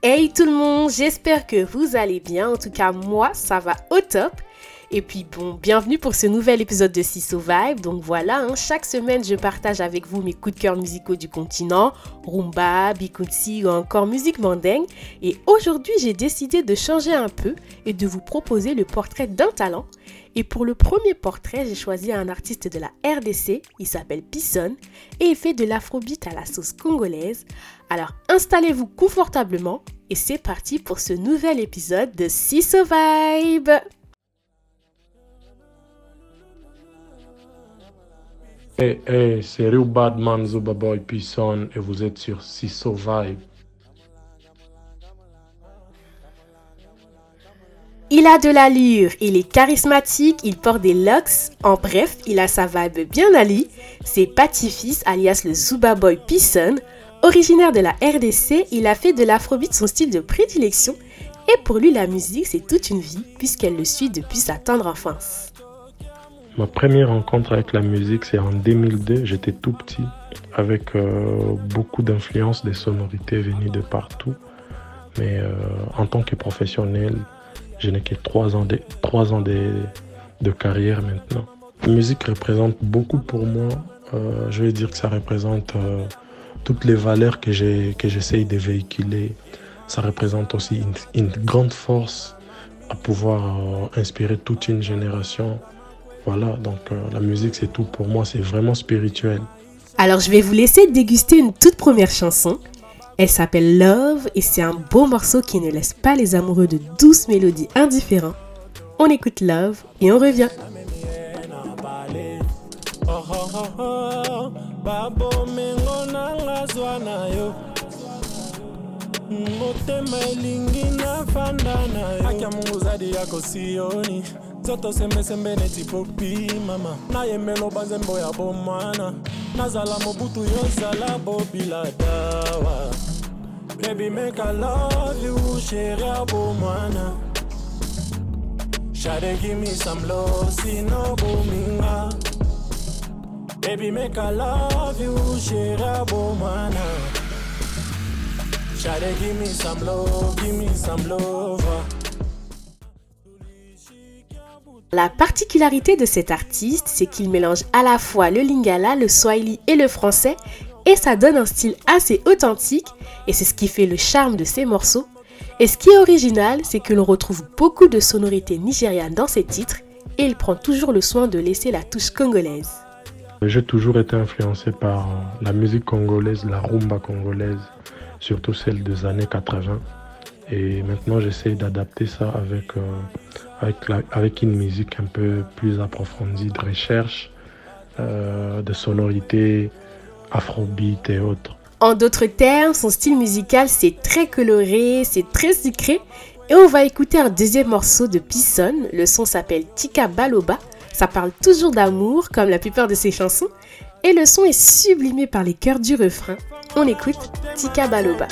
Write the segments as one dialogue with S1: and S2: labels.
S1: Hey tout le monde, j'espère que vous allez bien. En tout cas, moi, ça va au top. Et puis bon, bienvenue pour ce nouvel épisode de Siso Vibe. Donc voilà, hein, chaque semaine je partage avec vous mes coups de cœur musicaux du continent, rumba, bikutsi ou encore musique mandingue. Et aujourd'hui j'ai décidé de changer un peu et de vous proposer le portrait d'un talent. Et pour le premier portrait, j'ai choisi un artiste de la RDC, il s'appelle Pisson et il fait de l'afrobeat à la sauce congolaise. Alors installez-vous confortablement et c'est parti pour ce nouvel épisode de Siso Vibe.
S2: Hey, hey, c'est Real Badman Zuba Boy Pisson et vous êtes sur Siso Vibe.
S1: Il a de l'allure, il est charismatique, il porte des locks, en bref, il a sa vibe bien à lui. C'est Patifis alias le Zuba Boy Pisson. Originaire de la RDC, il a fait de l'afrobeat son style de prédilection et pour lui la musique c'est toute une vie puisqu'elle le suit depuis sa tendre enfance.
S2: Ma première rencontre avec la musique, c'est en 2002. J'étais tout petit, avec euh, beaucoup d'influences, des sonorités venues de partout. Mais euh, en tant que professionnel, je n'ai que trois ans, de, carrière maintenant. La musique représente beaucoup pour moi. Euh, je vais dire que ça représente toutes les valeurs que j'essaye de véhiculer. Ça représente aussi une, une grande force à pouvoir inspirer toute une génération. Voilà, donc euh, la musique c'est tout pour moi, c'est vraiment spirituel.
S1: Alors je vais vous laisser déguster une toute première chanson. Elle s'appelle Love et c'est un beau morceau qui ne laisse pas les amoureux de douces mélodies indifférents. On écoute Love et on revient.
S3: babomengo nanga zwa na yo. Motema elingi nafanda na yo. Akya mungu zadi ya kosioni. Nzoto sembesembe neti popi mama. Nayemela banzembo ya bomwana. Nazala mobutu yozala bobiladawa baby make i love you sheri ya bomwana. Shade give me some love sino bominga.
S1: La particularité de cet artiste, c'est qu'il mélange à la fois le lingala, le swahili et le français, et ça donne un style assez authentique, et c'est ce qui fait le charme de ses morceaux. Et ce qui est original, c'est que l'on retrouve beaucoup de sonorités nigérianes dans ses titres, et il prend toujours le soin de laisser la touche congolaise.
S2: J'ai toujours été influencé par la musique congolaise, la rumba congolaise, surtout celle des années 80. Et maintenant, j'essaie d'adapter ça avec, euh, avec, une musique un peu plus approfondie de recherche, euh, de sonorité, afrobeat et autres.
S1: En d'autres termes, son style musical, c'est très coloré, c'est très sucré. Et on va écouter un deuxième morceau de Pisson. Le son s'appelle Tika Baloba. Ça parle toujours d'amour, comme la plupart de ses chansons. Et le son est sublimé par les chœurs du refrain. On écoute Tika Baloba.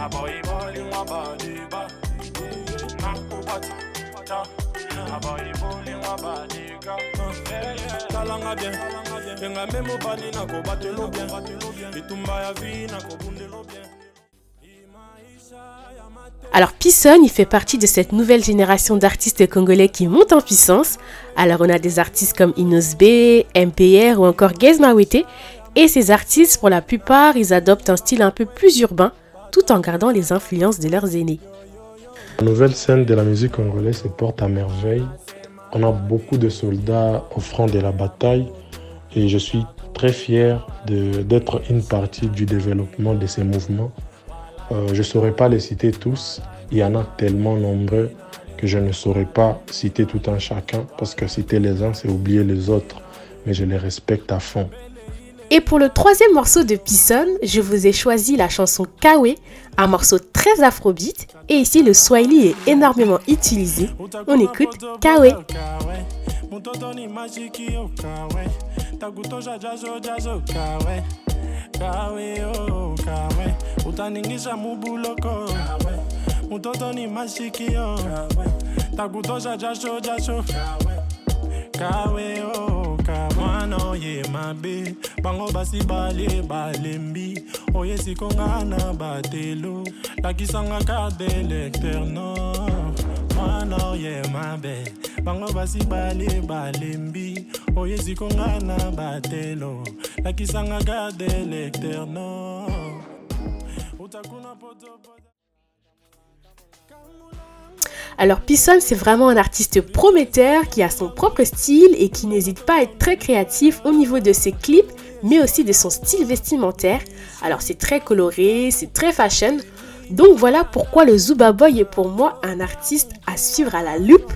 S3: Na. Na. Na. Talanga bien, bien. Bitumba ya vi bien.
S1: Alors Pisson, il fait partie de cette nouvelle génération d'artistes congolais qui montent en puissance. Alors on a des artistes comme Inosbe, MPR ou encore Gez Mawete. Et ces artistes, pour la plupart, ils adoptent un style un peu plus urbain, tout en gardant les influences de leurs aînés.
S2: La nouvelle scène de la musique congolaise se porte à merveille. On a beaucoup de soldats au front de la bataille et je suis très fier d'être une partie du développement de ces mouvements. Euh, je ne saurais pas les citer tous, il y en a tellement nombreux que je ne saurais pas citer tout un chacun parce que citer les uns, c'est oublier les autres, mais je les respecte à fond.
S1: Et pour le troisième morceau de Pisson, je vous ai choisi la chanson Kawe, un morceau très afrobeat. Et ici, le Swahili est énormément utilisé. On écoute Kawe.
S3: ngana ye mabe. Bango basi bale balembi. Oye sikonga na batelo. Lakisanga kade lecteur nor ngana ye mabe. Bango basi bale balembi. Oye sikonga na batelo. Lakisanga kade lecteur nor utakuna potopoto kamula
S1: Alors Pisson, c'est vraiment un artiste prometteur qui a son propre style et qui n'hésite pas à être très créatif au niveau de ses clips, mais aussi de son style vestimentaire. Alors c'est très coloré, c'est très fashion. Donc voilà pourquoi le Zuba Boy est pour moi un artiste à suivre à la loupe.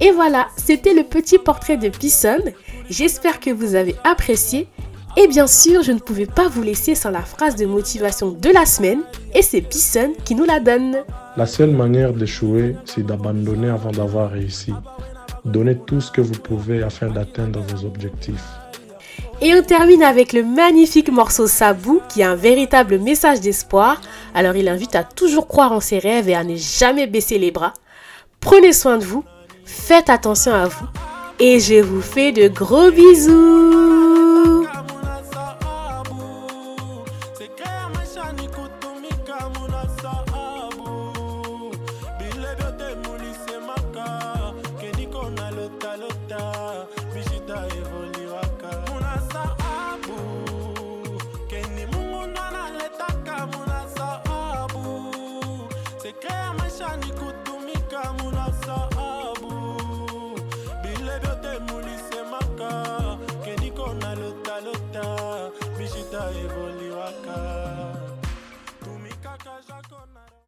S1: Et voilà, c'était le petit portrait de Pisson. J'espère que vous avez apprécié. Et bien sûr, je ne pouvais pas vous laisser sans la phrase de motivation de la semaine, et c'est Pisson qui nous la donne.
S2: La seule manière d'échouer, c'est d'abandonner avant d'avoir réussi. Donnez tout ce que vous pouvez afin d'atteindre vos objectifs.
S1: Et on termine avec le magnifique morceau Sabou qui a un véritable message d'espoir. Alors il invite à toujours croire en ses rêves et à ne jamais baisser les bras. Prenez soin de vous, faites attention à vous et je vous fais de gros bisous.
S3: nikutumika muna